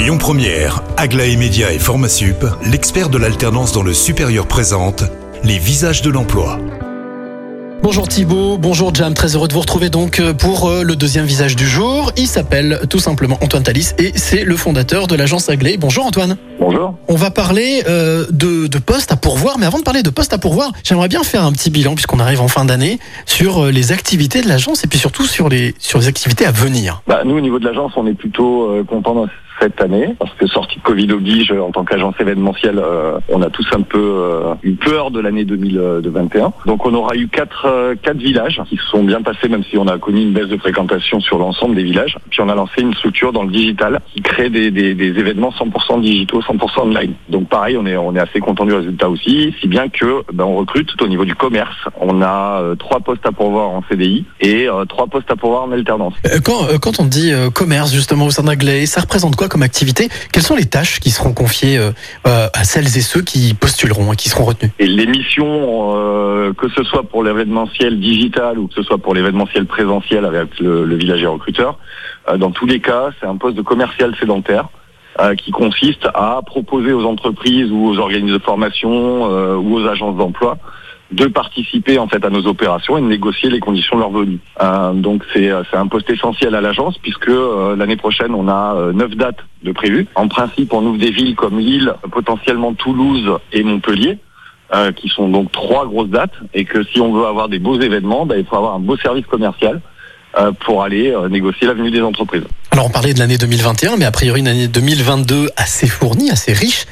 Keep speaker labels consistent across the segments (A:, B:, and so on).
A: Lyon Première, Aglaé Média et Formasup, l'expert de l'alternance dans le supérieur présente les visages de l'emploi.
B: Bonjour Thibaut, bonjour Jam, très heureux de vous retrouver donc euh, pour euh, le deuxième visage du jour. Il s'appelle tout simplement Antoine Talis et c'est le fondateur de l'agence Aglaé. Bonjour Antoine.
C: Bonjour.
B: On va parler euh, de, de postes à pourvoir, mais avant de parler de postes à pourvoir, j'aimerais bien faire un petit bilan puisqu'on arrive en fin d'année sur euh, les activités de l'agence et puis surtout sur les, sur les activités à venir.
C: Bah, nous, au niveau de l'agence, on est plutôt euh, content cette année parce que sortie de Covid oblige, en tant qu'agence événementielle, euh, on a tous un peu euh, eu peur de l'année 2021. Donc, on aura eu quatre, euh, quatre villages qui se sont bien passés, même si on a connu une baisse de fréquentation sur l'ensemble des villages. Puis, on a lancé une structure dans le digital qui crée des, des, des événements 100% digitaux, 100% online. Donc, pareil, on est, on est assez content du résultat aussi, si bien que ben, on recrute tout au niveau du commerce. On a euh, trois postes à pourvoir en CDI et euh, trois postes à pourvoir en alternance.
B: Euh, Quand, euh, quand on dit euh, commerce justement au sein d'Aglaé, ça représente quoi comme activité Quelles sont les tâches qui seront confiées euh, euh, à celles et ceux qui postuleront et qui seront retenus
C: Et les missions, euh, que ce soit pour l'événementiel digital ou que ce soit pour l'événementiel présentiel avec le, le villager recruteur, dans tous les cas, c'est un poste de commercial sédentaire qui consiste à proposer aux entreprises ou aux organismes de formation ou aux agences d'emploi de participer en fait à nos opérations et de négocier les conditions de leur venue. Euh, donc c'est euh, un poste essentiel à l'agence puisque euh, l'année prochaine on a euh, neuf dates de prévues. En principe on ouvre des villes comme Lille, potentiellement Toulouse et Montpellier. euh, qui sont donc trois grosses dates et que si on veut avoir des beaux événements, ben, il faut avoir un beau service commercial euh, pour aller négocier la venue des entreprises.
B: Alors on parlait de l'année 2021, mais a priori une année 2022 assez fournie, assez riche.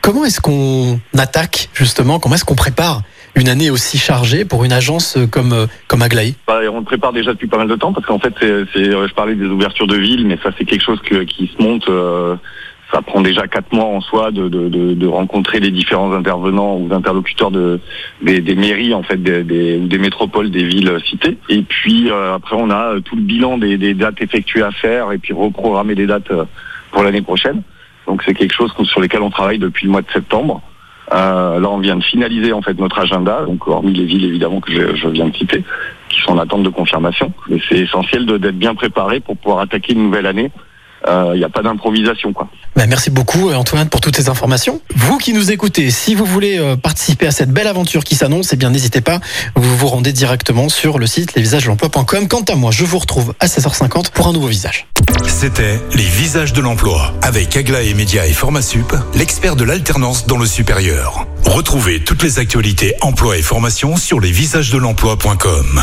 B: Comment est-ce qu'on attaque justement? Comment est-ce qu'on prépare une année aussi chargée pour une agence comme comme Aglaé
C: Bah, on le prépare déjà depuis pas mal de temps parce qu'en fait, euh, je parlais des ouvertures de villes, mais ça c'est quelque chose que- qui se monte. euh, ça prend déjà quatre mois en soi de, de, de, de rencontrer les différents intervenants ou interlocuteurs de, des, des mairies en fait des, des, des métropoles des villes citées. Et puis euh, après on a euh, tout le bilan des, des dates effectuées à faire et puis reprogrammer des dates euh, pour l'année prochaine. Donc c'est quelque chose sur lequel on travaille depuis le mois de septembre. Euh, là, on vient de finaliser en fait notre agenda, donc hormis les villes évidemment que je, je viens de citer, qui sont en attente de confirmation. Mais c'est essentiel d'être bien préparé pour pouvoir attaquer une nouvelle année. Il n'y a pas d'improvisation, quoi.
B: Ben, Merci beaucoup euh, Antoine pour toutes ces informations. Vous qui nous écoutez, si vous voulez euh, participer à cette belle aventure qui s'annonce, eh bien n'hésitez pas, vous vous rendez directement sur le site lesvisagesdelemploi.com. Quant à moi, je vous retrouve à 16h50 pour un nouveau visage.
A: C'était les visages de l'emploi avec Aglaé Média et Formasup, l'expert de l'alternance dans le supérieur. Retrouvez toutes les actualités emploi et formation sur lesvisagesdelemploi.com.